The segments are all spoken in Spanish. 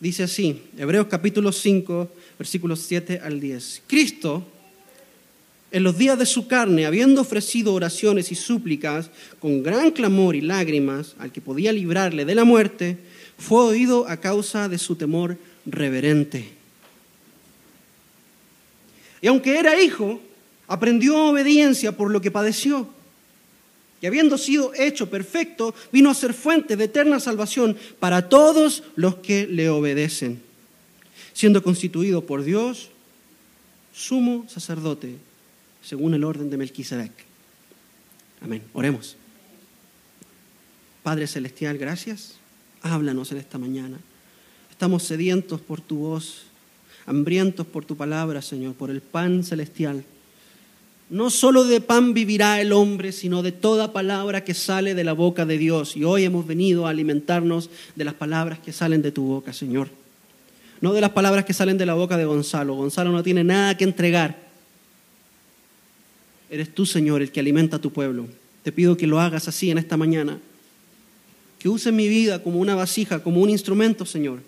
Dice así, Hebreos capítulo 5, versículos 7 al 10. Cristo, en los días de su carne, habiendo ofrecido oraciones y súplicas con gran clamor y lágrimas al que podía librarle de la muerte, fue oído a causa de su temor reverente. Y aunque era hijo, aprendió obediencia por lo que padeció. Y habiendo sido hecho perfecto, vino a ser fuente de eterna salvación para todos los que le obedecen, siendo constituido por Dios sumo sacerdote, según el orden de Melquisedec. Amén. Oremos. Padre Celestial, gracias. Háblanos en esta mañana. Estamos sedientos por tu voz, hambrientos por tu palabra, Señor, por el pan celestial. No solo de pan vivirá el hombre, sino de toda palabra que sale de la boca de Dios. Y hoy hemos venido a alimentarnos de las palabras que salen de tu boca, Señor. No de las palabras que salen de la boca de Gonzalo. Gonzalo no tiene nada que entregar. Eres tú, Señor, el que alimenta a tu pueblo. Te pido que lo hagas así en esta mañana. Que use mi vida como una vasija, como un instrumento, Señor.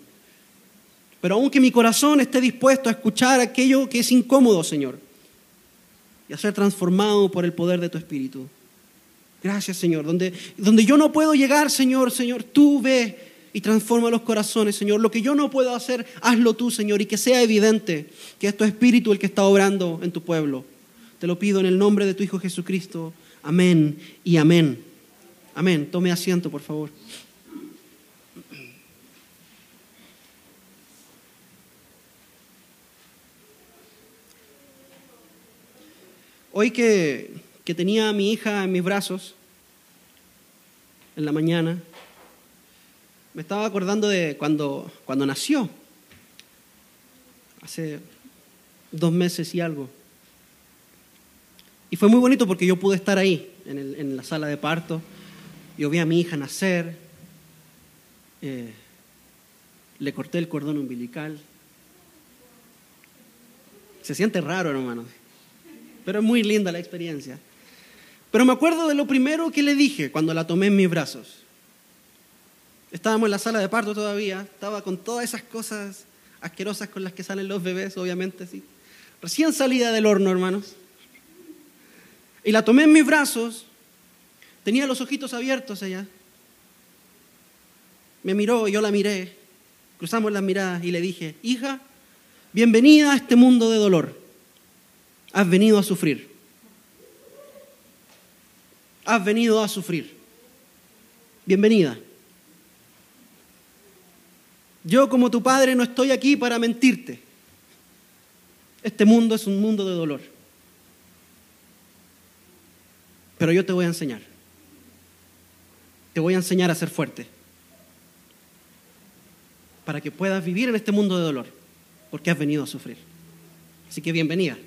Pero aunque mi corazón esté dispuesto a escuchar aquello que es incómodo, Señor y a ser transformado por el poder de tu Espíritu. Gracias, Señor. Donde, donde yo no puedo llegar, Señor, Señor, tú ve y transforma los corazones, Señor. Lo que yo no puedo hacer, hazlo tú, Señor, y que sea evidente que es tu Espíritu el que está obrando en tu pueblo. Te lo pido en el nombre de tu Hijo Jesucristo. Amén y amén. Amén. Tome asiento, por favor. Hoy que, tenía a mi hija en mis brazos, en la mañana, me estaba acordando de cuando, cuando nació, hace dos meses y algo. Y fue muy bonito porque yo pude estar ahí, en, en la sala de parto. Yo vi a mi hija nacer, eh, le corté el cordón umbilical. Se siente raro, hermano pero es muy linda la experiencia. Pero me acuerdo de lo primero que le dije cuando la tomé en mis brazos. Estábamos en la sala de parto todavía, estaba con todas esas cosas asquerosas con las que salen los bebés, obviamente, sí. Recién salida del horno, hermanos. Y la tomé en mis brazos, tenía los ojitos abiertos ella. Me miró, yo la miré, cruzamos las miradas y le dije, hija, bienvenida a este mundo de dolor has venido a sufrir. Has venido a sufrir. Bienvenida. Yo como tu padre no estoy aquí para mentirte. Este mundo es un mundo de dolor. Pero yo te voy a enseñar. Te voy a enseñar a ser fuerte. Para que puedas vivir en este mundo de dolor. Porque has venido a sufrir. Así que bienvenida.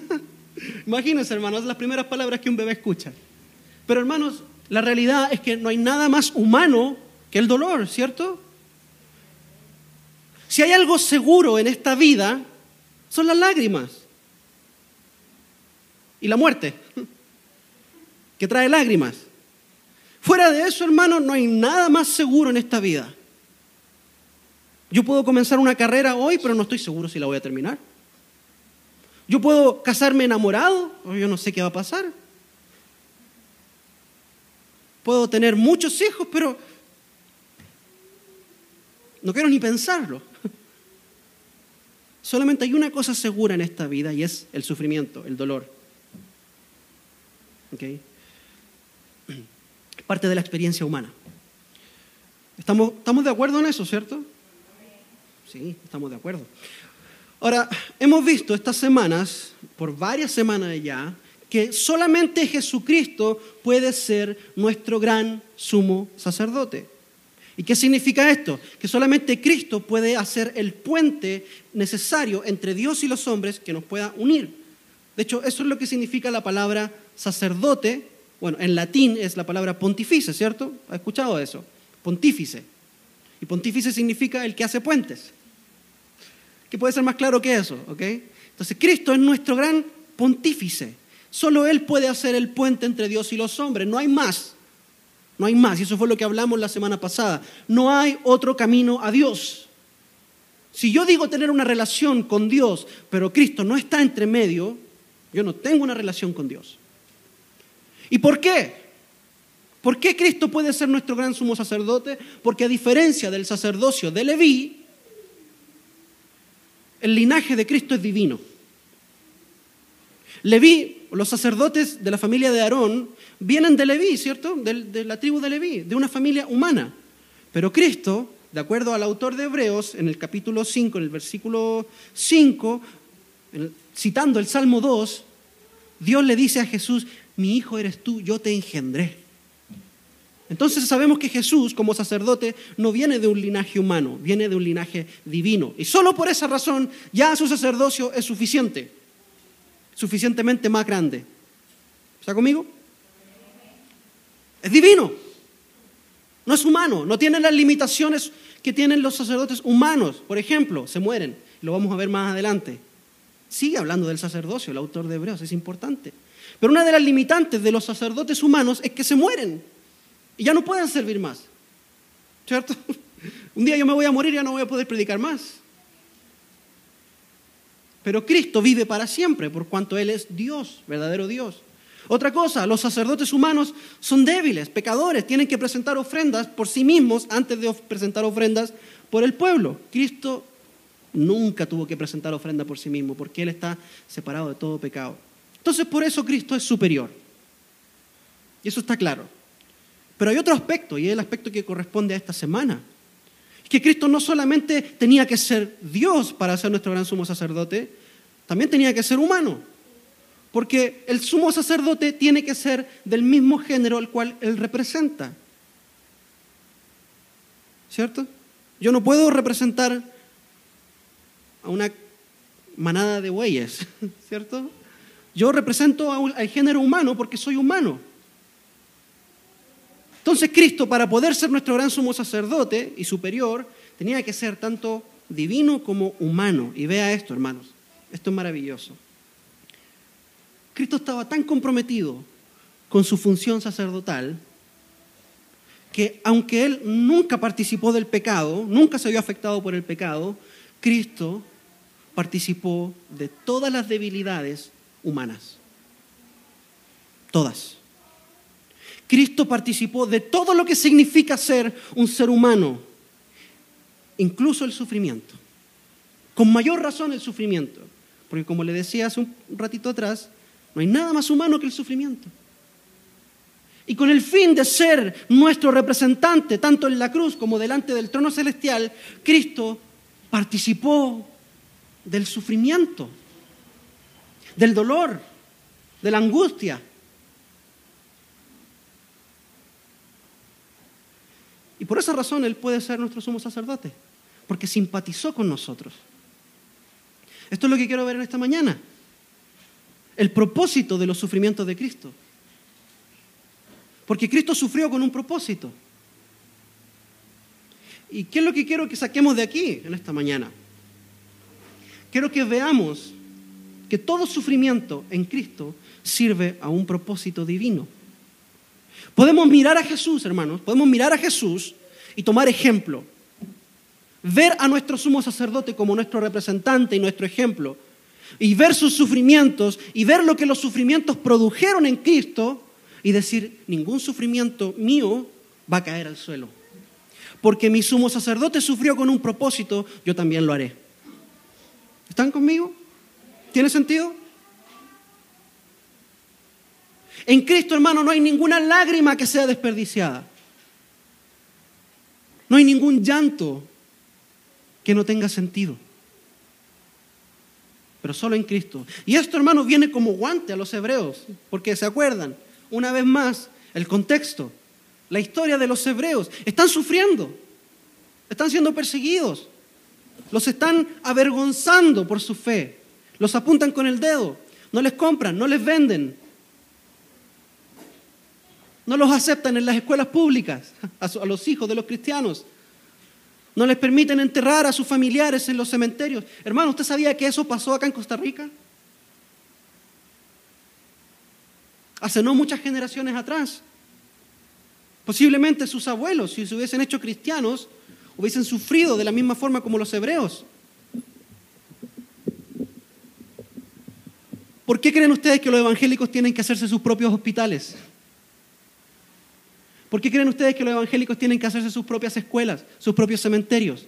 Imagínense, hermanos, las primeras palabras que un bebé escucha. Pero, hermanos, la realidad es que no hay nada más humano que el dolor, ¿cierto? Si hay algo seguro en esta vida, son las lágrimas y la muerte, que trae lágrimas. Fuera de eso, hermanos, no hay nada más seguro en esta vida. Yo puedo comenzar una carrera hoy, pero no estoy seguro si la voy a terminar. Yo puedo casarme enamorado, o yo no sé qué va a pasar. Puedo tener muchos hijos, pero no quiero ni pensarlo. Solamente hay una cosa segura en esta vida y es el sufrimiento, el dolor. ¿Okay? Parte de la experiencia humana. ¿Estamos, ¿Estamos de acuerdo en eso, cierto? Sí, estamos de acuerdo. Ahora, hemos visto estas semanas, por varias semanas ya, que solamente Jesucristo puede ser nuestro gran sumo sacerdote. ¿Y qué significa esto? Que solamente Cristo puede hacer el puente necesario entre Dios y los hombres que nos pueda unir. De hecho, eso es lo que significa la palabra sacerdote. Bueno, en latín es la palabra pontifice, ¿cierto? ¿Ha escuchado eso? Pontífice. Y pontífice significa el que hace puentes que puede ser más claro que eso, ¿ok? Entonces Cristo es nuestro gran pontífice. Solo Él puede hacer el puente entre Dios y los hombres, no hay más. No hay más, y eso fue lo que hablamos la semana pasada. No hay otro camino a Dios. Si yo digo tener una relación con Dios, pero Cristo no está entre medio, yo no tengo una relación con Dios. ¿Y por qué? ¿Por qué Cristo puede ser nuestro gran sumo sacerdote? Porque a diferencia del sacerdocio de Leví, el linaje de Cristo es divino. Leví, los sacerdotes de la familia de Aarón, vienen de Leví, ¿cierto? De, la tribu de Leví, de una familia humana. Pero Cristo, de acuerdo al autor de Hebreos, en el capítulo 5, en el versículo 5, citando el Salmo 2, Dios le dice a Jesús, mi hijo eres tú, yo te engendré. Entonces sabemos que Jesús como sacerdote no viene de un linaje humano, viene de un linaje divino. Y solo por esa razón ya su sacerdocio es suficiente, suficientemente más grande. ¿Está conmigo? Es divino, no es humano, no tiene las limitaciones que tienen los sacerdotes humanos. Por ejemplo, se mueren, lo vamos a ver más adelante. Sigue hablando del sacerdocio, el autor de Hebreos, es importante. Pero una de las limitantes de los sacerdotes humanos es que se mueren y ya no pueden servir más. ¿Cierto? Un día yo me voy a morir y ya no voy a poder predicar más. Pero Cristo vive para siempre, por cuanto Él es Dios, verdadero Dios. Otra cosa, los sacerdotes humanos son débiles, pecadores, tienen que presentar ofrendas por sí mismos antes de presentar ofrendas por el pueblo. Cristo nunca tuvo que presentar ofrenda por sí mismo, porque Él está separado de todo pecado. Entonces, por eso Cristo es superior. Y eso está claro. Pero hay otro aspecto, y es el aspecto que corresponde a esta semana. Es que Cristo no solamente tenía que ser Dios para ser nuestro gran sumo sacerdote, también tenía que ser humano. Porque el sumo sacerdote tiene que ser del mismo género al cual él representa. ¿Cierto? Yo no puedo representar a una manada de bueyes, ¿cierto? Yo represento al género humano porque soy humano. Entonces Cristo, para poder ser nuestro gran sumo sacerdote y superior, tenía que ser tanto divino como humano. Y vea esto, hermanos, esto es maravilloso. Cristo estaba tan comprometido con su función sacerdotal que aunque él nunca participó del pecado, nunca se vio afectado por el pecado, Cristo participó de todas las debilidades humanas. Todas. Cristo participó de todo lo que significa ser un ser humano, incluso el sufrimiento. Con mayor razón el sufrimiento, porque como le decía hace un ratito atrás, no hay nada más humano que el sufrimiento. Y con el fin de ser nuestro representante, tanto en la cruz como delante del trono celestial, Cristo participó del sufrimiento, del dolor, de la angustia, Y por esa razón Él puede ser nuestro sumo sacerdote, porque simpatizó con nosotros. Esto es lo que quiero ver en esta mañana. El propósito de los sufrimientos de Cristo. Porque Cristo sufrió con un propósito. ¿Y qué es lo que quiero que saquemos de aquí en esta mañana? Quiero que veamos que todo sufrimiento en Cristo sirve a un propósito divino. Podemos mirar a Jesús, hermanos, podemos mirar a Jesús y tomar ejemplo. Ver a nuestro sumo sacerdote como nuestro representante y nuestro ejemplo. Y ver sus sufrimientos y ver lo que los sufrimientos produjeron en Cristo y decir, ningún sufrimiento mío va a caer al suelo. Porque mi sumo sacerdote sufrió con un propósito, yo también lo haré. ¿Están conmigo? ¿Tiene sentido? En Cristo, hermano, no hay ninguna lágrima que sea desperdiciada. No hay ningún llanto que no tenga sentido. Pero solo en Cristo. Y esto, hermano, viene como guante a los hebreos, porque se acuerdan, una vez más, el contexto, la historia de los hebreos. Están sufriendo, están siendo perseguidos, los están avergonzando por su fe, los apuntan con el dedo, no les compran, no les venden, no los aceptan en las escuelas públicas, a, los hijos de los cristianos. No les permiten enterrar a sus familiares en los cementerios. Hermano, ¿usted sabía que eso pasó acá en Costa Rica? Hace no muchas generaciones atrás. Posiblemente sus abuelos, si se hubiesen hecho cristianos, hubiesen sufrido de la misma forma como los hebreos. ¿Por qué creen ustedes que los evangélicos tienen que hacerse sus propios hospitales? ¿Por qué creen ustedes que los evangélicos tienen que hacerse sus propias escuelas, sus propios cementerios?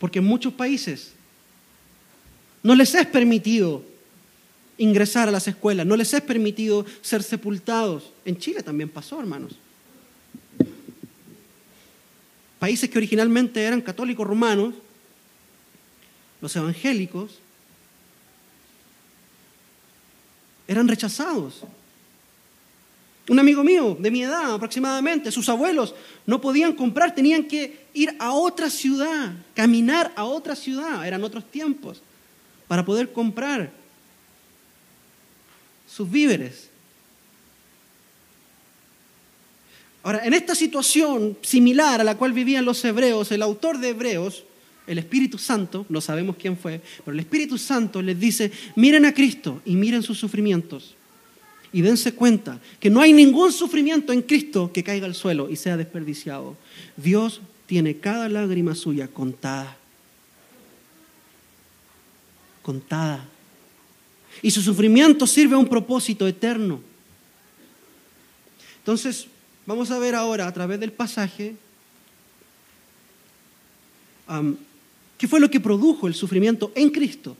Porque en muchos países no les es permitido ingresar a las escuelas, no les es permitido ser sepultados. En Chile también pasó, hermanos. Países que originalmente eran católicos romanos, los evangélicos, eran rechazados. Un amigo mío, de mi edad aproximadamente, sus abuelos no podían comprar, tenían que ir a otra ciudad, caminar a otra ciudad, eran otros tiempos, para poder comprar sus víveres. Ahora, en esta situación similar a la cual vivían los hebreos, el autor de Hebreos, el Espíritu Santo, no sabemos quién fue, pero el Espíritu Santo les dice, miren a Cristo y miren sus sufrimientos y dense cuenta que no hay ningún sufrimiento en Cristo que caiga al suelo y sea desperdiciado. Dios tiene cada lágrima suya contada. Contada. Y su sufrimiento sirve a un propósito eterno. Entonces, vamos a ver ahora a través del pasaje qué fue lo que produjo el sufrimiento en Cristo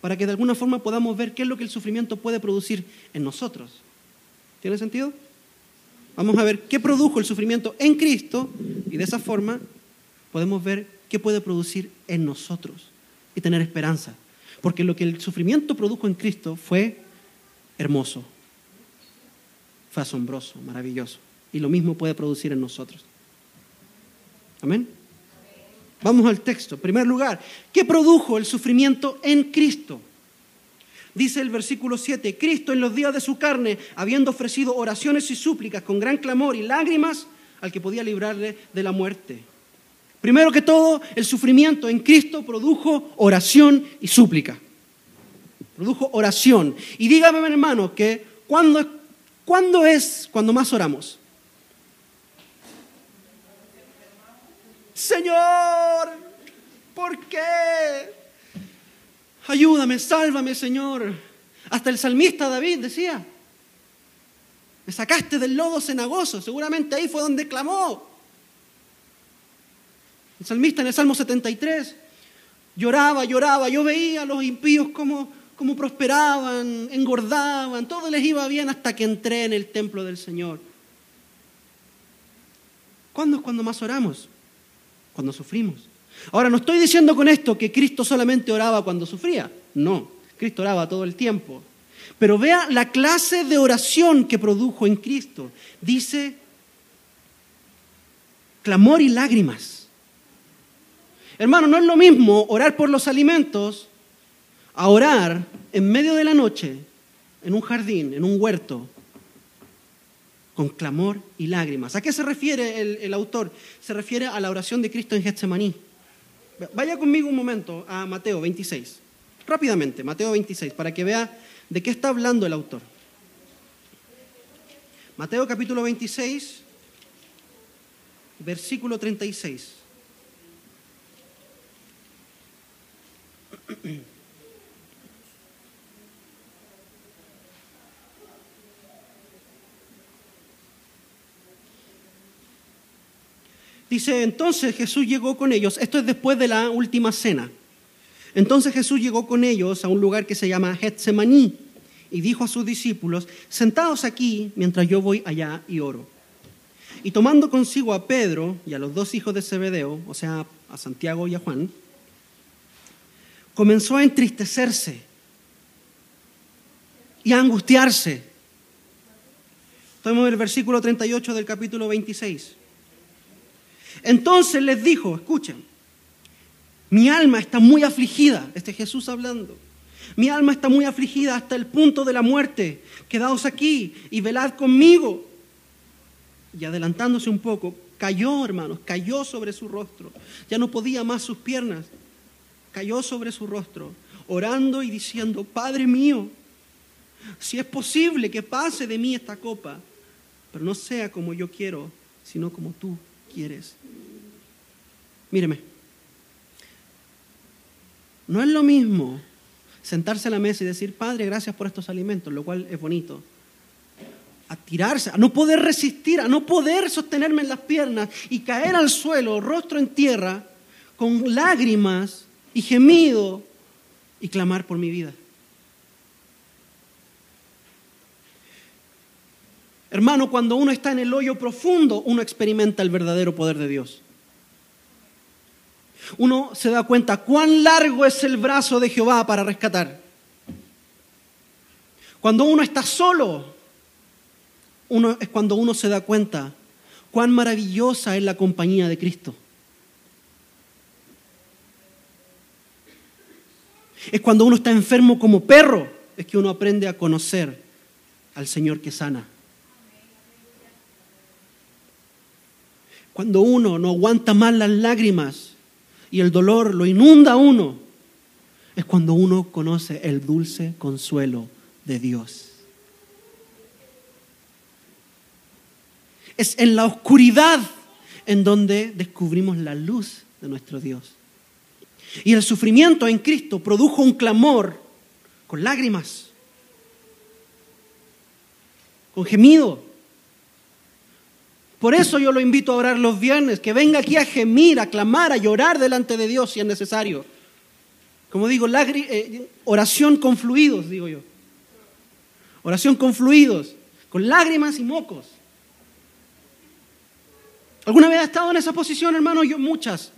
para que de alguna forma podamos ver qué es lo que el sufrimiento puede producir en nosotros. ¿Tiene sentido? Vamos a ver qué produjo el sufrimiento en Cristo y de esa forma podemos ver qué puede producir en nosotros y tener esperanza. Porque lo que el sufrimiento produjo en Cristo fue hermoso, fue asombroso, maravilloso. Y lo mismo puede producir en nosotros. Amén. Vamos al texto. En primer lugar, ¿qué produjo el sufrimiento en Cristo? Dice el versículo 7, Cristo en los días de su carne, habiendo ofrecido oraciones y súplicas con gran clamor y lágrimas al que podía librarle de la muerte. Primero que todo, el sufrimiento en Cristo produjo oración y súplica. Produjo oración. Y dígame, hermano, que ¿cuándo, ¿cuándo es cuando más oramos? Señor, ¿por qué? Ayúdame, sálvame, Señor. Hasta el salmista David decía, me sacaste del lodo cenagoso, seguramente ahí fue donde clamó. El salmista en el Salmo 73 lloraba, lloraba, yo veía a los impíos como, prosperaban, engordaban, todo les iba bien hasta que entré en el templo del Señor. ¿Cuándo es cuando más oramos? Cuando sufrimos. Ahora, no estoy diciendo con esto que Cristo solamente oraba cuando sufría. No, Cristo oraba todo el tiempo. Pero vea la clase de oración que produjo en Cristo. Dice clamor y lágrimas. Hermano, no es lo mismo orar por los alimentos a orar en medio de la noche, en un jardín, en un huerto, con clamor y lágrimas. ¿A qué se refiere el, autor? Se refiere a la oración de Cristo en Getsemaní. Vaya conmigo un momento a Mateo 26, rápidamente, Mateo 26, para que vea de qué está hablando el autor. Mateo capítulo 26, versículo 36. Dice, entonces Jesús llegó con ellos, esto es después de la última cena. Entonces Jesús llegó con ellos a un lugar que se llama Getsemaní y dijo a sus discípulos, sentados aquí mientras yo voy allá y oro. Y tomando consigo a Pedro y a los dos hijos de Zebedeo, o sea, a Santiago y a Juan, comenzó a entristecerse y a angustiarse. Tomemos el versículo 38 del capítulo 26. Entonces les dijo, escuchen, mi alma está muy afligida, este Jesús hablando, mi alma está muy afligida hasta el punto de la muerte, quedaos aquí y velad conmigo. Y adelantándose un poco, cayó, hermanos, cayó sobre su rostro, ya no podía más sus piernas, cayó sobre su rostro, orando y diciendo, Padre mío, si es posible que pase de mí esta copa, pero no sea como yo quiero, sino como tú quieres. Míreme, no es lo mismo sentarse a la mesa y decir, Padre, gracias por estos alimentos, lo cual es bonito. A tirarse, a no poder resistir, a no poder sostenerme en las piernas y caer al suelo, rostro en tierra, con lágrimas y gemido y clamar por mi vida. Hermano, cuando uno está en el hoyo profundo, uno experimenta el verdadero poder de Dios. Uno se da cuenta cuán largo es el brazo de Jehová para rescatar. Cuando uno está solo, es cuando uno se da cuenta cuán maravillosa es la compañía de Cristo. Es cuando uno está enfermo como perro, es que uno aprende a conocer al Señor que sana. Cuando uno no aguanta más las lágrimas y el dolor lo inunda a uno, es cuando uno conoce el dulce consuelo de Dios. Es en la oscuridad en donde descubrimos la luz de nuestro Dios. Y el sufrimiento en Cristo produjo un clamor con lágrimas, con gemido, por eso yo lo invito a orar los viernes, que venga aquí a gemir, a clamar, a llorar delante de Dios si es necesario. Como digo, eh, oración con fluidos, digo yo. Oración con fluidos, con lágrimas y mocos. ¿Alguna vez ha estado en esa posición, hermano? Yo muchas.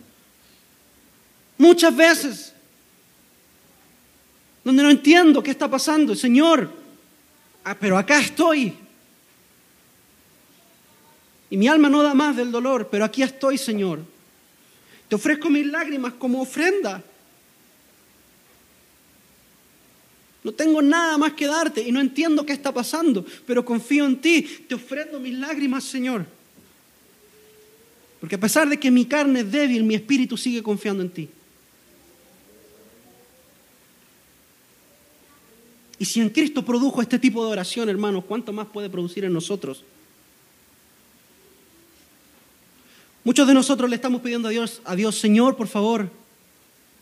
Muchas veces. Donde no entiendo qué está pasando. Señor, ah, pero acá estoy. Y mi alma no da más del dolor, pero aquí estoy, Señor. Te ofrezco mis lágrimas como ofrenda. No tengo nada más que darte y no entiendo qué está pasando, pero confío en ti. Te ofrendo mis lágrimas, Señor. Porque a pesar de que mi carne es débil, mi espíritu sigue confiando en ti. Y si en Cristo produjo este tipo de oración, hermanos, ¿cuánto más puede producir en nosotros? Muchos de nosotros le estamos pidiendo a Dios, a Dios, Señor, por favor,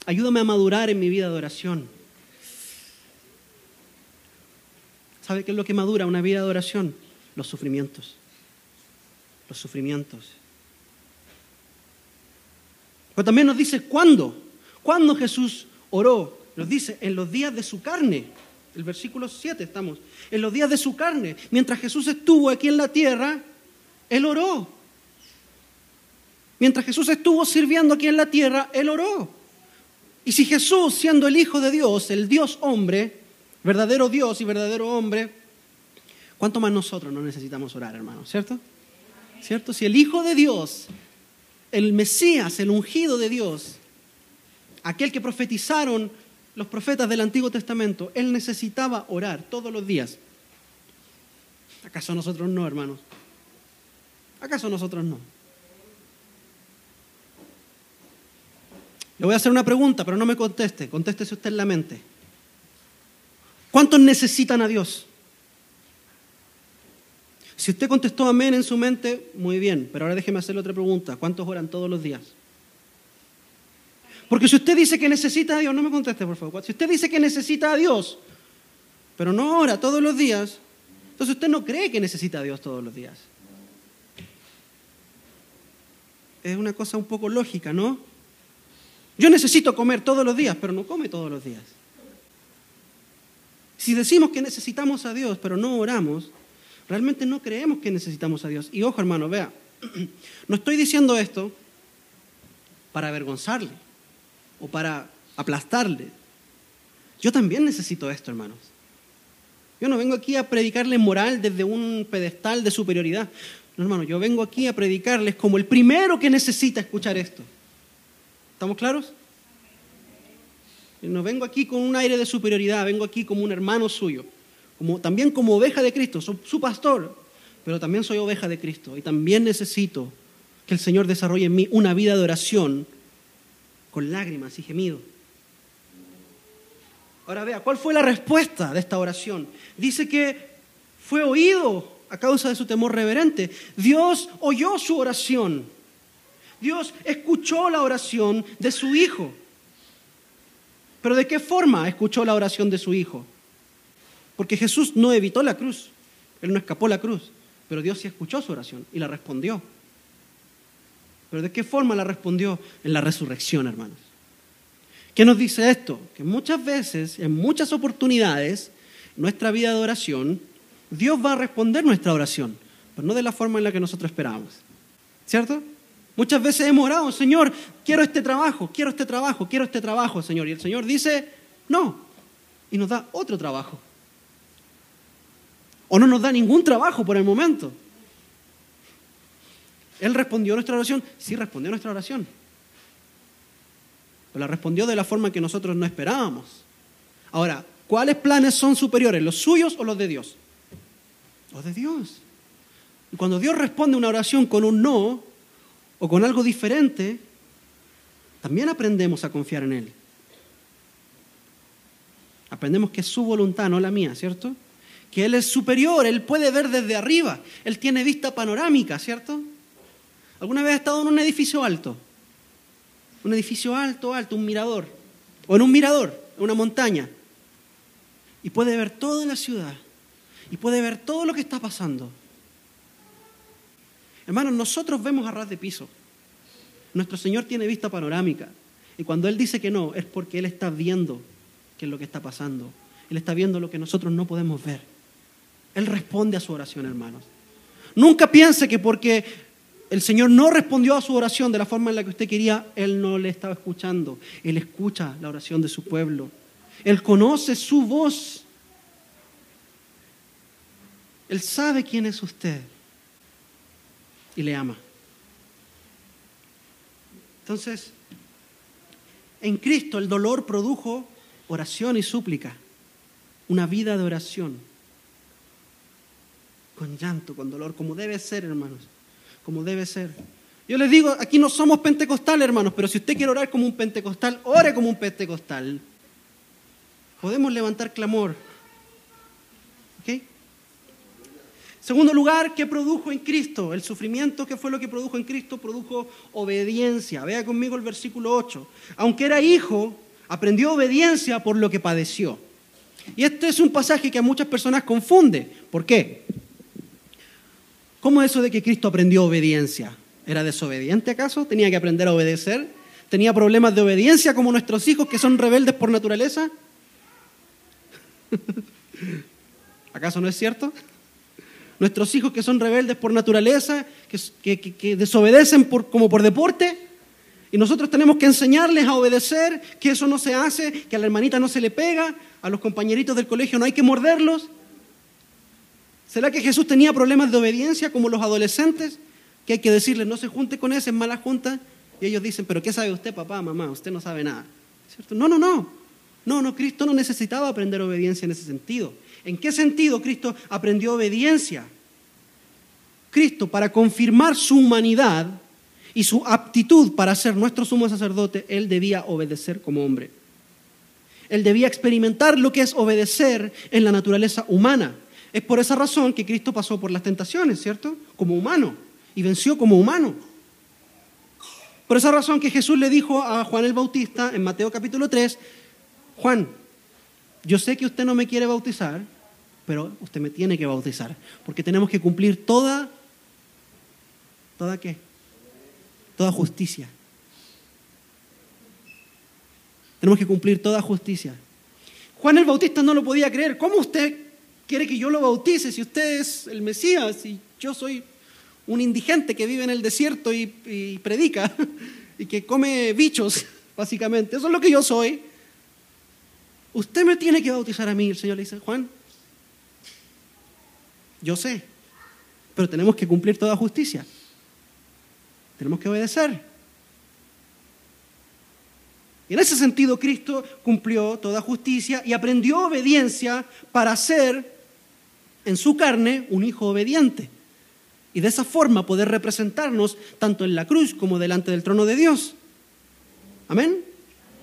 ayúdame a madurar en mi vida de oración. ¿Sabe qué es lo que madura una vida de oración? Los sufrimientos. Los sufrimientos. Pero también nos dice cuándo. ¿Cuándo Jesús oró? Nos dice en los días de su carne. El versículo 7 estamos. En los días de su carne. Mientras Jesús estuvo aquí en la tierra, Él oró. Mientras Jesús estuvo sirviendo aquí en la tierra, Él oró. Y si Jesús, siendo el Hijo de Dios, el Dios hombre, verdadero Dios y verdadero hombre, ¿cuánto más nosotros no necesitamos orar, hermanos? ¿Cierto? ¿Cierto? Si el Hijo de Dios, el Mesías, el ungido de Dios, aquel que profetizaron los profetas del Antiguo Testamento, Él necesitaba orar todos los días. ¿Acaso nosotros no, hermanos? ¿Acaso nosotros no? Le voy a hacer una pregunta, pero no me conteste. Contéstese usted en la mente. ¿Cuántos necesitan a Dios? Si usted contestó amén en su mente, muy bien. Pero ahora déjeme hacerle otra pregunta. ¿Cuántos oran todos los días? Porque si usted dice que necesita a Dios, no me conteste, por favor. Si usted dice que necesita a Dios, pero no ora todos los días, entonces usted no cree que necesita a Dios todos los días. Es una cosa un poco lógica, ¿no? Yo necesito comer todos los días, pero no come todos los días. Si decimos que necesitamos a Dios, pero no oramos, realmente no creemos que necesitamos a Dios. Y ojo, hermano, vea, no estoy diciendo esto para avergonzarle o para aplastarle. Yo también necesito esto, hermanos. Yo no vengo aquí a predicarles moral desde un pedestal de superioridad. No, hermano, yo vengo aquí a predicarles como el primero que necesita escuchar esto. ¿Estamos claros? No vengo aquí con un aire de superioridad, vengo aquí como un hermano suyo, como, también como oveja de Cristo, soy su pastor, pero también soy oveja de Cristo y también necesito que el Señor desarrolle en mí una vida de oración con lágrimas y gemidos. Ahora vea, ¿cuál fue la respuesta de esta oración? Dice que fue oído a causa de su temor reverente. Dios oyó su oración. Dios escuchó la oración de su hijo. Pero ¿de qué forma escuchó la oración de su hijo? Porque Jesús no evitó la cruz, él no escapó la cruz, pero Dios sí escuchó su oración y la respondió. Pero ¿de qué forma la respondió? En la resurrección, hermanos. ¿Qué nos dice esto? Que muchas veces, en muchas oportunidades, nuestra vida de oración, Dios va a responder nuestra oración, pero no de la forma en la que nosotros esperábamos. ¿Cierto? Muchas veces hemos orado, Señor, quiero este trabajo, quiero este trabajo, quiero este trabajo, Señor. Y el Señor dice, no. Y nos da otro trabajo. O no nos da ningún trabajo por el momento. Él respondió a nuestra oración. Sí, respondió a nuestra oración. Pero la respondió de la forma que nosotros no esperábamos. Ahora, ¿cuáles planes son superiores, los suyos o los de Dios? Los de Dios. Y cuando Dios responde una oración con un no o con algo diferente, también aprendemos a confiar en Él. Aprendemos que es su voluntad, no la mía, ¿cierto? Que Él es superior, Él puede ver desde arriba, Él tiene vista panorámica, ¿cierto? ¿Alguna vez has estado en un edificio alto? Un edificio alto, alto, un mirador. O en un mirador, en una montaña. Y puede ver toda la ciudad. Y puede ver todo lo que está pasando. Hermanos, nosotros vemos a ras de piso. Nuestro Señor tiene vista panorámica. Y cuando Él dice que no, es porque Él está viendo qué es lo que está pasando. Él está viendo lo que nosotros no podemos ver. Él responde a su oración, hermanos. Nunca piense que porque el Señor no respondió a su oración de la forma en la que usted quería, Él no le estaba escuchando. Él escucha la oración de su pueblo. Él conoce su voz. Él sabe quién es usted y le ama. Entonces, en Cristo el dolor produjo oración y súplica, una vida de oración, con llanto, con dolor, como debe ser, hermanos como debe ser. Yo les digo, aquí no somos pentecostales, hermanos, pero si usted quiere orar como un pentecostal, ore como un pentecostal. Podemos levantar clamor. ¿Ok? Segundo lugar, ¿qué produjo en Cristo? El sufrimiento, ¿qué fue lo que produjo en Cristo? Produjo obediencia. Vea conmigo el versículo 8. Aunque era hijo, aprendió obediencia por lo que padeció. Y este es un pasaje que a muchas personas confunde. ¿Por qué? ¿Cómo es eso de que Cristo aprendió obediencia? ¿Era desobediente acaso? ¿Tenía que aprender a obedecer? ¿Tenía problemas de obediencia como nuestros hijos que son rebeldes por naturaleza? ¿Acaso no es cierto? Nuestros hijos que son rebeldes por naturaleza, que, desobedecen como por deporte, y nosotros tenemos que enseñarles a obedecer, que eso no se hace, que a la hermanita no se le pega, a los compañeritos del colegio no hay que morderlos. ¿Será que Jesús tenía problemas de obediencia como los adolescentes? Que hay que decirles, no se junte con ese en mala junta. Y ellos dicen, pero ¿qué sabe usted, papá, mamá? Usted no sabe nada. ¿Cierto? No, no, no. No, no, Cristo no necesitaba aprender obediencia en ese sentido. ¿En qué sentido Cristo aprendió obediencia? Cristo, para confirmar su humanidad y su aptitud para ser nuestro sumo sacerdote, él debía obedecer como hombre. Él debía experimentar lo que es obedecer en la naturaleza humana. Es por esa razón que Cristo pasó por las tentaciones, ¿cierto? Como humano, y venció como humano. Por esa razón que Jesús le dijo a Juan el Bautista en Mateo capítulo 3, Juan, yo sé que usted no me quiere bautizar, pero usted me tiene que bautizar, porque tenemos que cumplir toda, ¿toda qué? Toda justicia. Tenemos que cumplir toda justicia. Juan el Bautista no lo podía creer. ¿Cómo usted quiere que yo lo bautice si usted es el Mesías y yo soy un indigente que vive en el desierto y, predica y que come bichos, básicamente. Eso es lo que yo soy. Usted me tiene que bautizar a mí. El Señor le dice, Juan, yo sé, pero tenemos que cumplir toda justicia. Tenemos que obedecer. Y en ese sentido, Cristo cumplió toda justicia y aprendió obediencia para ser en su carne un hijo obediente. Y de esa forma poder representarnos tanto en la cruz como delante del trono de Dios. ¿Amén?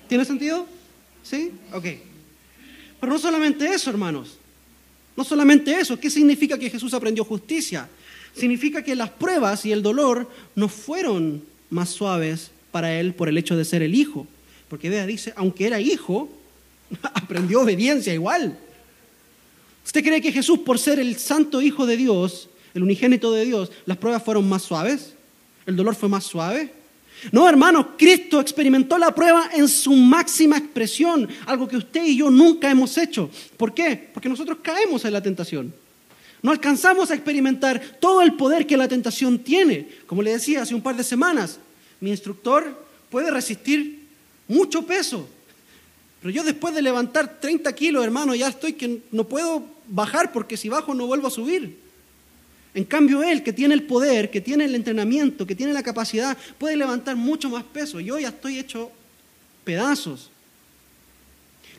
¿Tiene sentido? ¿Sí? Ok. Pero no solamente eso, hermanos. No solamente eso. ¿Qué significa que Jesús aprendió justicia? Significa que las pruebas y el dolor no fueron más suaves para él por el hecho de ser el hijo. Porque vea, dice, aunque era hijo, Aprendió obediencia igual. ¿Usted cree que Jesús, por ser el santo Hijo de Dios, el unigénito de Dios, las pruebas fueron más suaves? ¿El dolor fue más suave? No, hermanos, Cristo experimentó la prueba en su máxima expresión, algo que usted y yo nunca hemos hecho. ¿Por qué? Porque nosotros caemos en la tentación. No alcanzamos a experimentar todo el poder que la tentación tiene. Como le decía hace un par de semanas, mi instructor puede resistir mucho peso. Pero yo después de levantar 30 kilos, hermano, ya estoy que no puedo bajar porque si bajo no vuelvo a subir. En cambio, él que tiene el poder, que tiene el entrenamiento, que tiene la capacidad, puede levantar mucho más peso. Yo ya estoy hecho pedazos.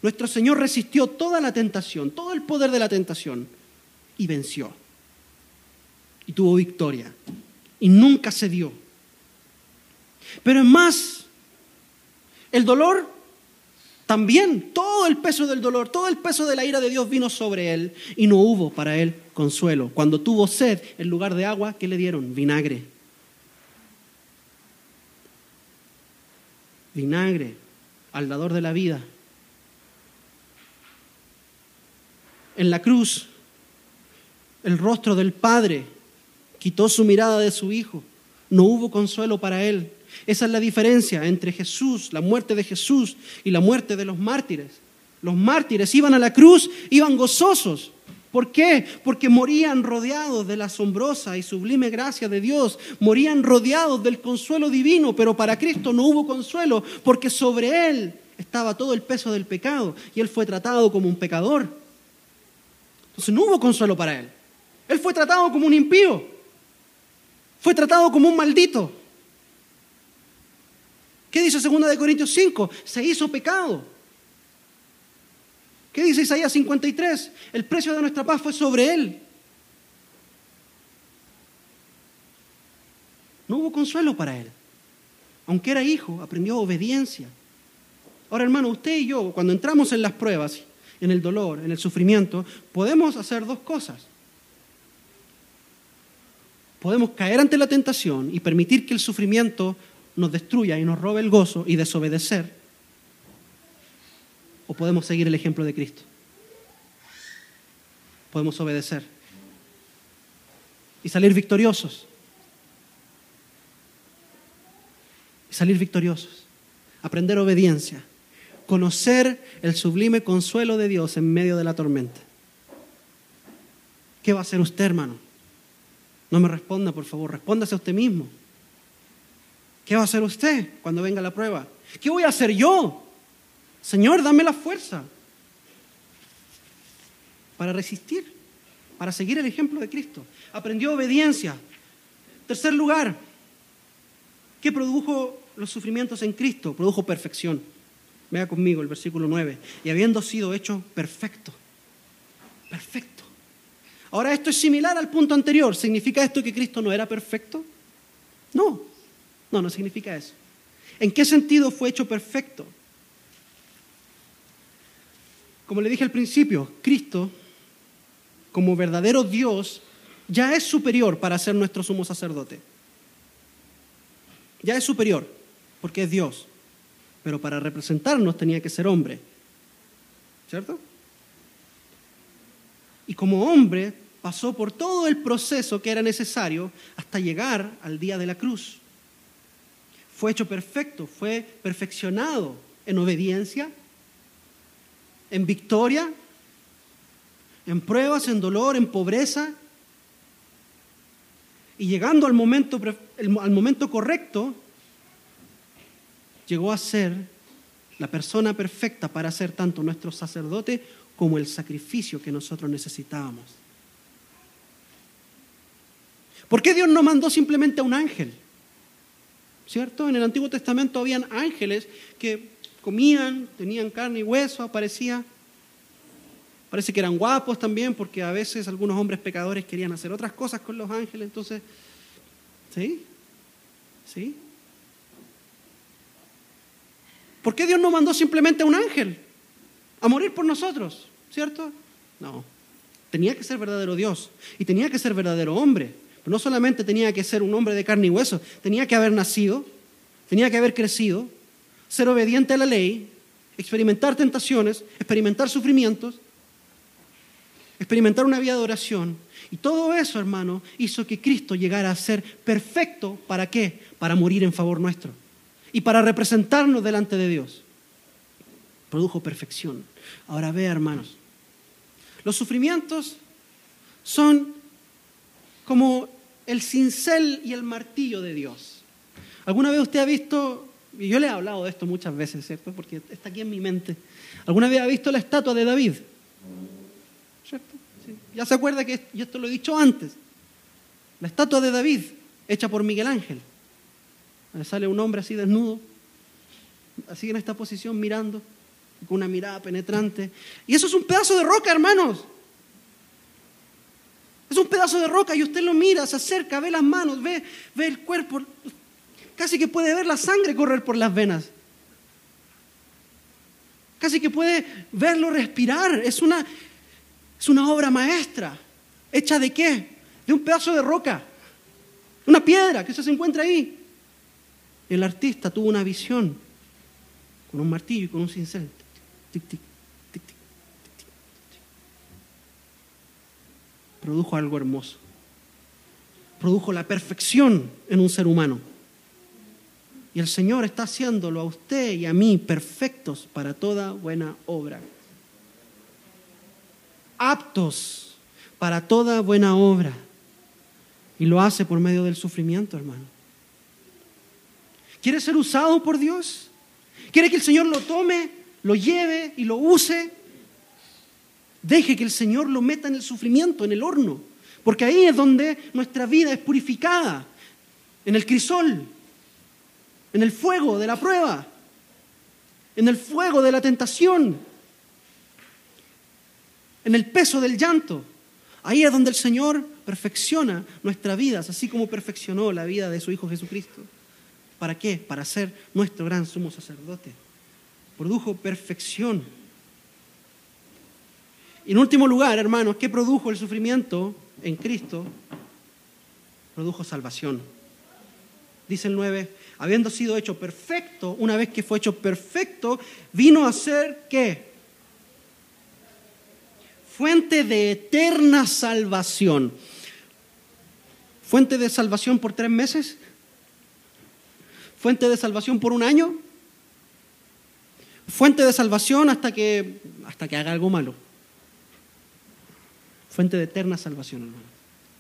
Nuestro Señor resistió toda la tentación, todo el poder de la tentación y venció. Y tuvo victoria. Y nunca cedió. Pero es más, el dolor también, todo el peso del dolor, todo el peso de la ira de Dios vino sobre él y no hubo para él consuelo. Cuando tuvo sed, en lugar de agua, ¿qué le dieron? Vinagre. Vinagre, al dador de la vida. En la cruz, el rostro del Padre quitó su mirada de su Hijo. No hubo consuelo para él. Esa es la diferencia entre Jesús, la muerte de Jesús y la muerte de los mártires. Los mártires iban a la cruz, iban gozosos. ¿Por qué? Porque morían rodeados de la asombrosa y sublime gracia de Dios, morían rodeados del consuelo divino, pero para Cristo no hubo consuelo porque sobre Él estaba todo el peso del pecado y Él fue tratado como un pecador. Entonces no hubo consuelo para Él. Él fue tratado como un impío, fue tratado como un maldito. ¿Qué dice 2 Corintios 5? Se hizo pecado. ¿Qué dice Isaías 53? El precio de nuestra paz fue sobre él. No hubo consuelo para él. Aunque era hijo, aprendió obediencia. Ahora, hermano, usted y yo, cuando entramos en las pruebas, en el dolor, en el sufrimiento, podemos hacer dos cosas. Podemos caer ante la tentación y permitir que el sufrimiento nos destruya y nos robe el gozo y desobedecer, o podemos seguir el ejemplo de Cristo. Podemos obedecer y salir victoriosos. Y salir victoriosos. Aprender obediencia. Conocer el sublime consuelo de Dios en medio de la tormenta. ¿Qué va a hacer usted, hermano? No me responda, por favor, respóndase a usted mismo. ¿Qué va a hacer usted cuando venga la prueba? ¿Qué voy a hacer yo? Señor, dame la fuerza para resistir, para seguir el ejemplo de Cristo. Aprendió obediencia. Tercer lugar, ¿qué produjo los sufrimientos en Cristo? Produjo perfección. Vea conmigo el versículo 9. Y habiendo sido hecho perfecto. Perfecto. Ahora esto es similar al punto anterior. ¿Significa esto que Cristo no era perfecto? No. No, no significa eso. ¿En qué sentido fue hecho perfecto? Como le dije al principio, Cristo, como verdadero Dios, ya es superior para ser nuestro sumo sacerdote. Ya es superior, porque es Dios. Pero para representarnos tenía que ser hombre. ¿Cierto? Y como hombre pasó por todo el proceso que era necesario hasta llegar al día de la cruz fue hecho perfecto, fue perfeccionado en obediencia, en victoria, en pruebas, en dolor, en pobreza. Y llegando al momento, al momento correcto, llegó a ser la persona perfecta para ser tanto nuestro sacerdote como el sacrificio que nosotros necesitábamos. ¿Por qué Dios no mandó simplemente a un ángel? ¿Cierto? En el Antiguo Testamento habían ángeles que comían, tenían carne y hueso, aparecía. Parece que eran guapos también, porque a veces algunos hombres pecadores querían hacer otras cosas con los ángeles, entonces, ¿sí? ¿Sí? ¿Por qué Dios no mandó simplemente a un ángel a morir por nosotros? ¿Cierto? No. Tenía que ser verdadero Dios y tenía que ser verdadero hombre no solamente tenía que ser un hombre de carne y hueso, tenía que haber nacido, tenía que haber crecido, ser obediente a la ley experimentar tentaciones, experimentar sufrimientos, experimentar una vida de oración. Y todo eso, hermano, hizo que Cristo llegara a ser perfecto. ¿Para qué? Para morir en favor nuestro. Y para representarnos delante de Dios. Produjo perfección. Ahora vea, hermanos. Los sufrimientos son como el cincel y el martillo de Dios. ¿Alguna vez usted ha visto, y yo le he hablado de esto muchas veces, ¿cierto? Porque está aquí en mi mente. ¿Alguna vez ha visto la estatua de David? ¿Cierto? Ya se acuerda que yo esto lo he dicho antes. La estatua de David, hecha por Miguel Ángel. sale un hombre así desnudo, así en esta posición mirando, con una mirada penetrante. Y eso es un pedazo de roca, hermanos. Es un pedazo de roca y usted lo mira, se acerca, ve las manos, ve, ve el cuerpo. Casi que puede ver la sangre correr por las venas. Casi que puede verlo respirar. Es una, es una obra maestra. ¿Hecha de qué? De un pedazo de roca. Una piedra que se encuentra ahí. El artista tuvo una visión con un martillo y con un cincel. Tic, tic, Produjo algo hermoso. Produjo la perfección en un ser humano. Y el Señor está haciéndolo a usted y a mí perfectos para toda buena obra aptos para toda buena obra. Y lo hace por medio del sufrimiento, hermano. ¿Quiere ser usado por Dios? ¿Quiere que el Señor lo tome, lo lleve y lo use? Deje que el Señor lo meta en el sufrimiento, en el horno. Porque ahí es donde nuestra vida es purificada. En el crisol, en el fuego de la prueba, en el fuego de la tentación en el peso del llanto. Ahí es donde el Señor perfecciona nuestras vidas, así como perfeccionó la vida de su Hijo Jesucristo. ¿Para qué? Para ser nuestro gran sumo sacerdote. Produjo perfección. Y en último lugar, hermanos, ¿qué produjo el sufrimiento en Cristo? Produjo salvación. Dice el 9, habiendo sido hecho perfecto, una vez que fue hecho perfecto, vino a ser qué? fuente de eterna salvación. ¿Fuente de salvación por tres meses? ¿Fuente de salvación por un año? ¿Fuente de salvación hasta que, hasta que haga algo malo? Fuente de eterna salvación, hermano.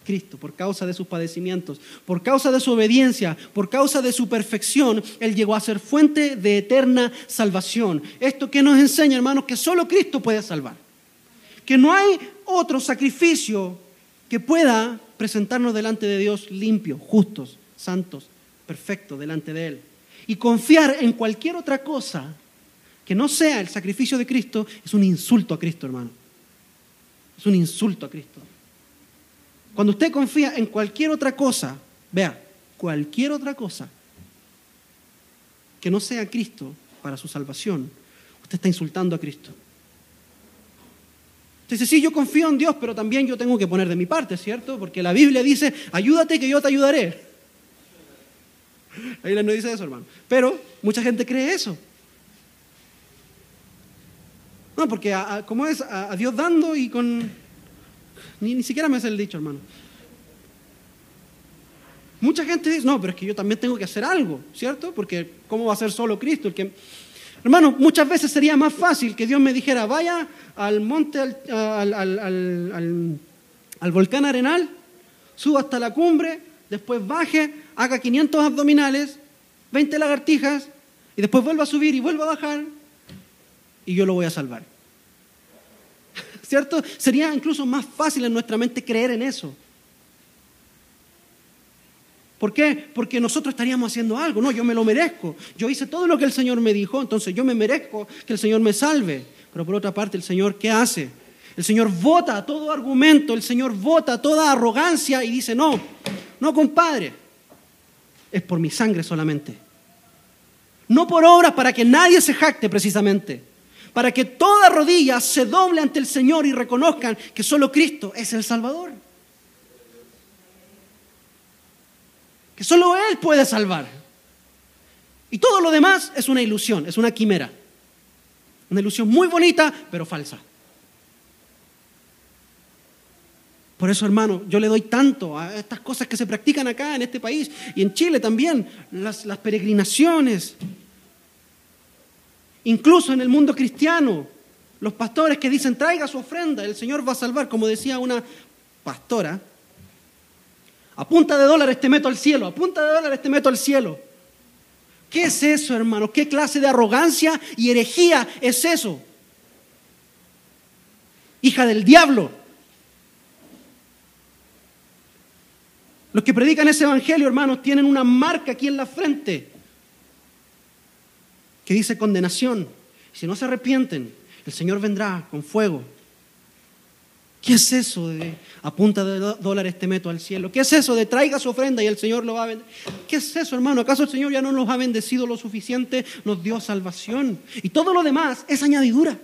Cristo, por causa de sus padecimientos, por causa de su obediencia, por causa de su perfección, Él llegó a ser fuente de eterna salvación. Esto que nos enseña, hermanos, que solo Cristo puede salvar que no hay otro sacrificio que pueda presentarnos delante de Dios limpios, justos, santos, perfectos delante de Él. Y confiar en cualquier otra cosa que no sea el sacrificio de Cristo es un insulto a Cristo, hermano. Es un insulto a Cristo. Cuando usted confía en cualquier otra cosa, vea, cualquier otra cosa que no sea Cristo para su salvación, usted está insultando a Cristo. Entonces, sí, yo confío en Dios, pero también yo tengo que poner de mi parte, ¿cierto? Porque la Biblia dice, ayúdate que yo te ayudaré. La Biblia no dice eso, hermano. Pero mucha gente cree eso. No, porque como es a, Dios dando y con... Ni, ni siquiera me hace el dicho, hermano. Mucha gente dice, no, pero es que yo también tengo que hacer algo, ¿cierto? Porque ¿cómo va a ser solo Cristo el que Hermano, muchas veces sería más fácil que Dios me dijera, vaya al monte, al, volcán Arenal, suba hasta la cumbre, después baje, haga 500 abdominales, 20 lagartijas, y después vuelva a subir y vuelva a bajar, y yo lo voy a salvar. ¿Cierto? Sería incluso más fácil en nuestra mente creer en eso. ¿Por qué? Porque nosotros estaríamos haciendo algo. No, yo me lo merezco. Yo hice todo lo que el Señor me dijo, entonces yo me merezco que el Señor me salve. Pero por otra parte, el Señor, ¿qué hace? El Señor vota todo argumento, el Señor vota toda arrogancia y dice, no, no compadre, es por mi sangre solamente. No por obras para que nadie se jacte precisamente, para que toda rodilla se doble ante el Señor y reconozcan que solo Cristo es el Salvador. que solo Él puede salvar. Y todo lo demás es una ilusión, es una quimera. Una ilusión muy bonita, pero falsa. Por eso, hermano, yo le doy tanto a estas cosas que se practican acá en este país y en Chile también, las, las peregrinaciones. Incluso en el mundo cristiano, los pastores que dicen, traiga su ofrenda, el Señor va a salvar, como decía una pastora, a punta de dólares te meto al cielo, a punta de dólares te meto al cielo. ¿Qué es eso, hermano? ¿Qué clase de arrogancia y herejía es eso? Hija del diablo. Los que predican ese evangelio, hermanos, tienen una marca aquí en la frente que dice condenación. Si no se arrepienten, el Señor vendrá con fuego. ¿Qué es eso de a punta de dólares te meto al cielo? ¿Qué es eso de traiga su ofrenda y el Señor lo va a bendecir? ¿Qué es eso, hermano? ¿Acaso el Señor ya no nos ha bendecido lo suficiente? Nos dio salvación. Y todo lo demás es añadidura.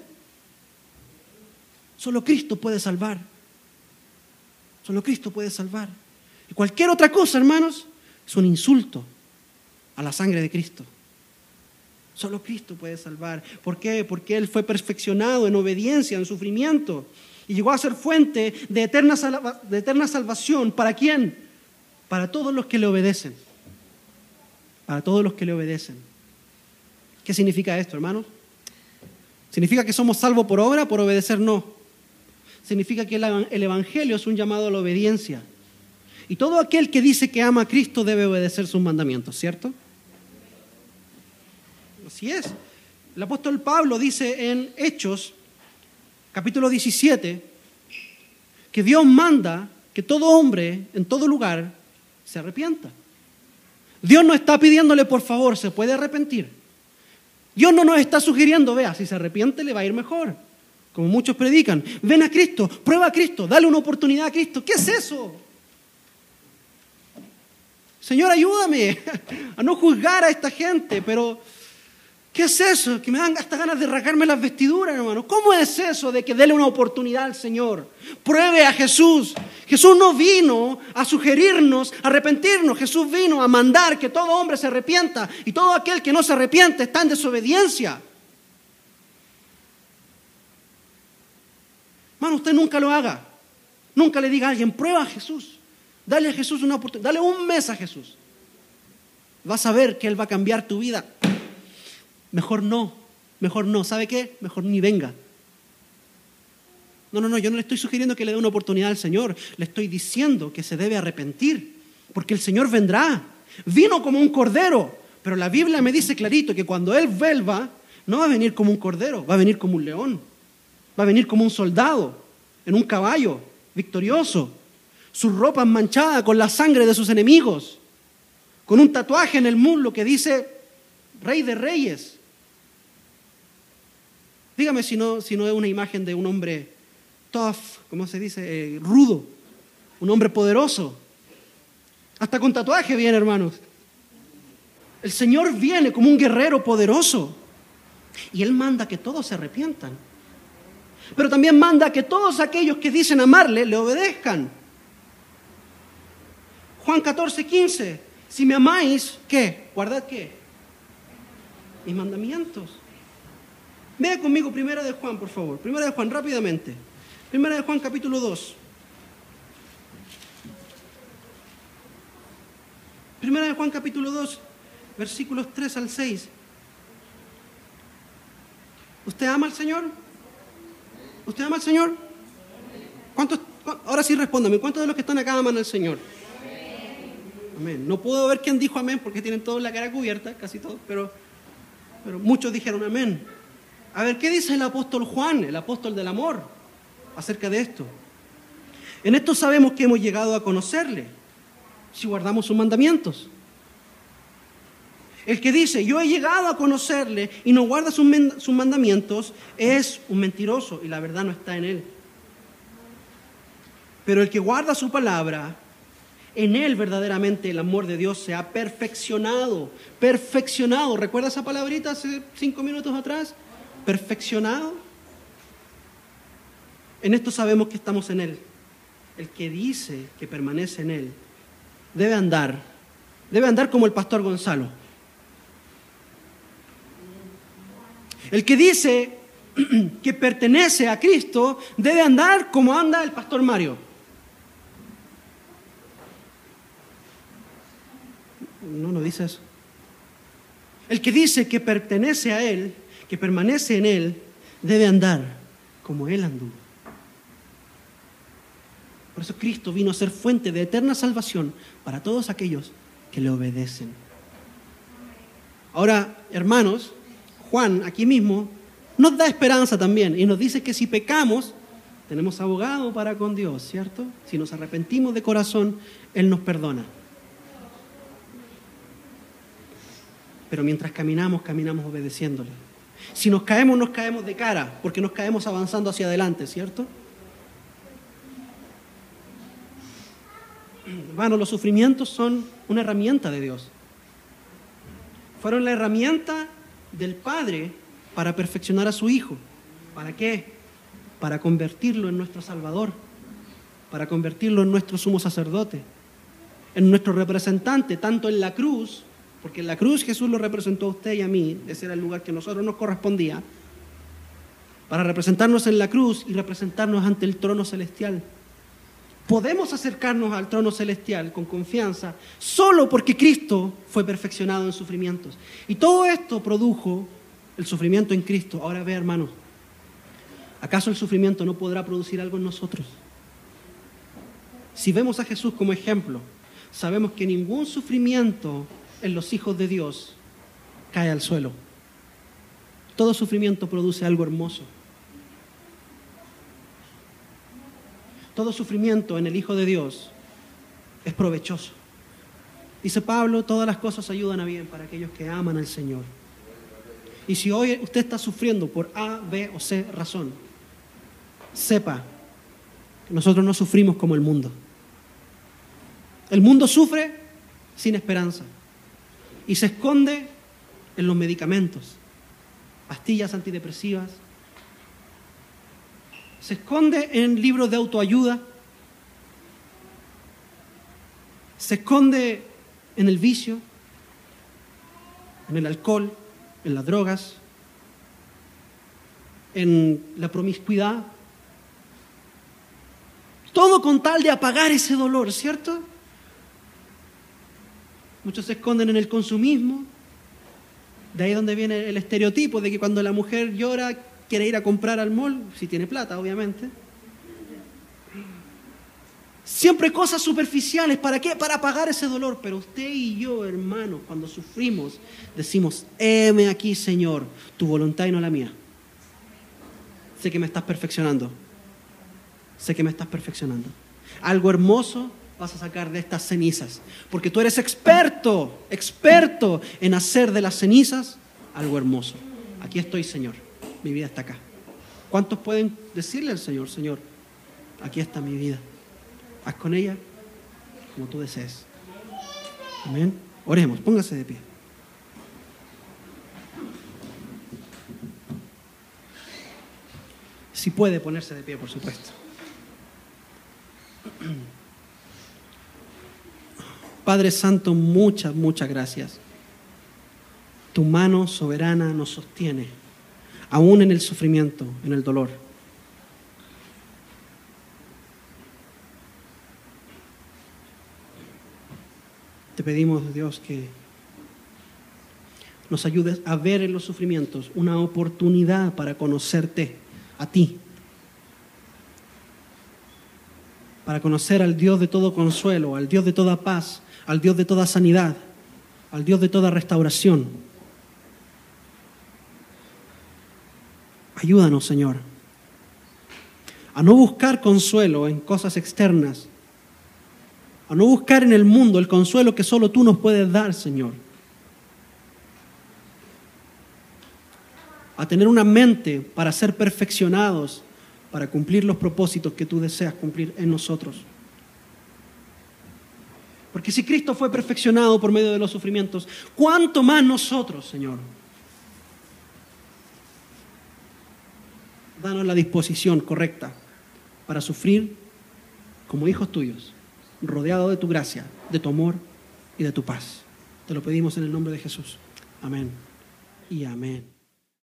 Solo Cristo puede salvar. Solo Cristo puede salvar. Y cualquier otra cosa, hermanos, es un insulto a la sangre de Cristo. Solo Cristo puede salvar. ¿Por qué? Porque Él fue perfeccionado en obediencia, en sufrimiento. Y llegó a ser fuente de eterna, de eterna salvación. ¿Para quién? Para todos los que le obedecen. Para todos los que le obedecen. ¿Qué significa esto, hermanos? ¿Significa que somos salvos por obra? Por obedecer no. Significa que el Evangelio es un llamado a la obediencia. Y todo aquel que dice que ama a Cristo debe obedecer sus mandamientos, ¿cierto? Así es. El apóstol Pablo dice en Hechos capítulo 17, que Dios manda que todo hombre en todo lugar se arrepienta. Dios no está pidiéndole, por favor, se puede arrepentir. Dios no nos está sugiriendo, vea, si se arrepiente le va a ir mejor. Como muchos predican, ven a Cristo, prueba a Cristo, dale una oportunidad a Cristo. ¿Qué es eso? Señor, ayúdame a no juzgar a esta gente, pero ¿Qué es eso? Que me dan hasta ganas de rasgarme las vestiduras, hermano. ¿Cómo es eso de que dele una oportunidad al Señor? Pruebe a Jesús. Jesús no vino a sugerirnos arrepentirnos. Jesús vino a mandar que todo hombre se arrepienta. Y todo aquel que no se arrepiente está en desobediencia. Hermano, usted nunca lo haga. Nunca le diga a alguien, prueba a Jesús. Dale a Jesús una oportunidad. Dale un mes a Jesús. Vas a ver que Él va a cambiar tu vida mejor no, mejor no. ¿Sabe qué? Mejor ni venga. No, no, no, yo no le estoy sugiriendo que le dé una oportunidad al Señor, le estoy diciendo que se debe arrepentir, porque el Señor vendrá. Vino como un cordero, pero la Biblia me dice clarito que cuando Él vuelva, no va a venir como un cordero, va a venir como un león, va a venir como un soldado, en un caballo, victorioso, su ropa manchada con la sangre de sus enemigos, con un tatuaje en el muslo que dice Rey de Reyes, Dígame si no, si no es una imagen de un hombre tough, ¿cómo se dice? Eh, rudo, un hombre poderoso. Hasta con tatuaje viene, hermanos. El Señor viene como un guerrero poderoso. Y Él manda que todos se arrepientan. Pero también manda que todos aquellos que dicen amarle le obedezcan. Juan 14, 15. Si me amáis, ¿qué? Guardad qué? Mis mandamientos. Vea conmigo Primera de Juan, por favor. Primera de Juan, rápidamente. Primera de Juan, capítulo 2. Primera de Juan, capítulo 2, versículos 3 al 6. ¿Usted ama al Señor? ¿Usted ama al Señor? ¿Cuántos, ahora sí respóndame, ¿cuántos de los que están acá aman al Señor? Amén. No puedo ver quién dijo amén porque tienen todos la cara cubierta, casi todos, pero, pero muchos dijeron amén. A ver, ¿qué dice el apóstol Juan, el apóstol del amor, acerca de esto? En esto sabemos que hemos llegado a conocerle, si guardamos sus mandamientos. El que dice, yo he llegado a conocerle y no guarda sus, mandamientos, es un mentiroso y la verdad no está en él. Pero el que guarda su palabra, en él verdaderamente el amor de Dios se ha perfeccionado. Perfeccionado. ¿Recuerda esa palabrita hace cinco minutos atrás? Perfeccionado. En esto sabemos que estamos en Él. El que dice que permanece en Él debe andar, debe andar como el pastor Gonzalo. El que dice que pertenece a Cristo debe andar como anda el pastor Mario. No, no dice eso. El que dice que pertenece a Él, que permanece en Él, debe andar como Él anduvo. Por eso Cristo vino a ser fuente de eterna salvación para todos aquellos que le obedecen. Ahora, hermanos, Juan aquí mismo nos da esperanza también y nos dice que si pecamos, tenemos abogado para con Dios, ¿cierto? Si nos arrepentimos de corazón, Él nos perdona. Pero mientras caminamos, caminamos obedeciéndole. Si nos caemos, nos caemos de cara, porque nos caemos avanzando hacia adelante, ¿cierto? Bueno, los sufrimientos son una herramienta de Dios. Fueron la herramienta del Padre para perfeccionar a su Hijo. ¿Para qué? Para convertirlo en nuestro Salvador, para convertirlo en nuestro sumo sacerdote, en nuestro representante, tanto en la cruz, porque en la cruz Jesús lo representó a usted y a mí, ese era el lugar que a nosotros nos correspondía, para representarnos en la cruz y representarnos ante el trono celestial. Podemos acercarnos al trono celestial con confianza solo porque Cristo fue perfeccionado en sufrimientos. Y todo esto produjo el sufrimiento en Cristo. Ahora ve, hermano, ¿acaso el sufrimiento no podrá producir algo en nosotros? Si vemos a Jesús como ejemplo, sabemos que ningún sufrimiento en los hijos de Dios cae al suelo. Todo sufrimiento produce algo hermoso. Todo sufrimiento en el Hijo de Dios es provechoso. Dice Pablo, todas las cosas ayudan a bien para aquellos que aman al Señor. Y si hoy usted está sufriendo por A, B o C razón, sepa que nosotros no sufrimos como el mundo. El mundo sufre sin esperanza y se esconde en los medicamentos, pastillas antidepresivas, se esconde en libros de autoayuda, se esconde en el vicio, en el alcohol, en las drogas, en la promiscuidad. Todo con tal de apagar ese dolor, ¿cierto? Muchos se esconden en el consumismo. De ahí donde viene el estereotipo de que cuando la mujer llora quiere ir a comprar al mall, si tiene plata, obviamente. Siempre cosas superficiales, ¿para qué? Para apagar ese dolor. Pero usted y yo, hermanos, cuando sufrimos, decimos, heme aquí, Señor, tu voluntad y no la mía. Sé que me estás perfeccionando. Sé que me estás perfeccionando. Algo hermoso vas a sacar de estas cenizas. Porque tú eres experto, experto en hacer de las cenizas algo hermoso. Aquí estoy, Señor mi vida está acá. ¿Cuántos pueden decirle al Señor, Señor, aquí está mi vida? Haz con ella como tú desees. Amén. Oremos, póngase de pie. Si puede ponerse de pie, por supuesto. Padre Santo, muchas, muchas gracias. Tu mano soberana nos sostiene aún en el sufrimiento, en el dolor. Te pedimos, Dios, que nos ayudes a ver en los sufrimientos una oportunidad para conocerte a ti, para conocer al Dios de todo consuelo, al Dios de toda paz, al Dios de toda sanidad, al Dios de toda restauración. Ayúdanos, Señor, a no buscar consuelo en cosas externas, a no buscar en el mundo el consuelo que solo tú nos puedes dar, Señor. A tener una mente para ser perfeccionados, para cumplir los propósitos que tú deseas cumplir en nosotros. Porque si Cristo fue perfeccionado por medio de los sufrimientos, ¿cuánto más nosotros, Señor? danos la disposición correcta para sufrir como hijos tuyos, rodeados de tu gracia, de tu amor y de tu paz. Te lo pedimos en el nombre de Jesús. Amén y amén.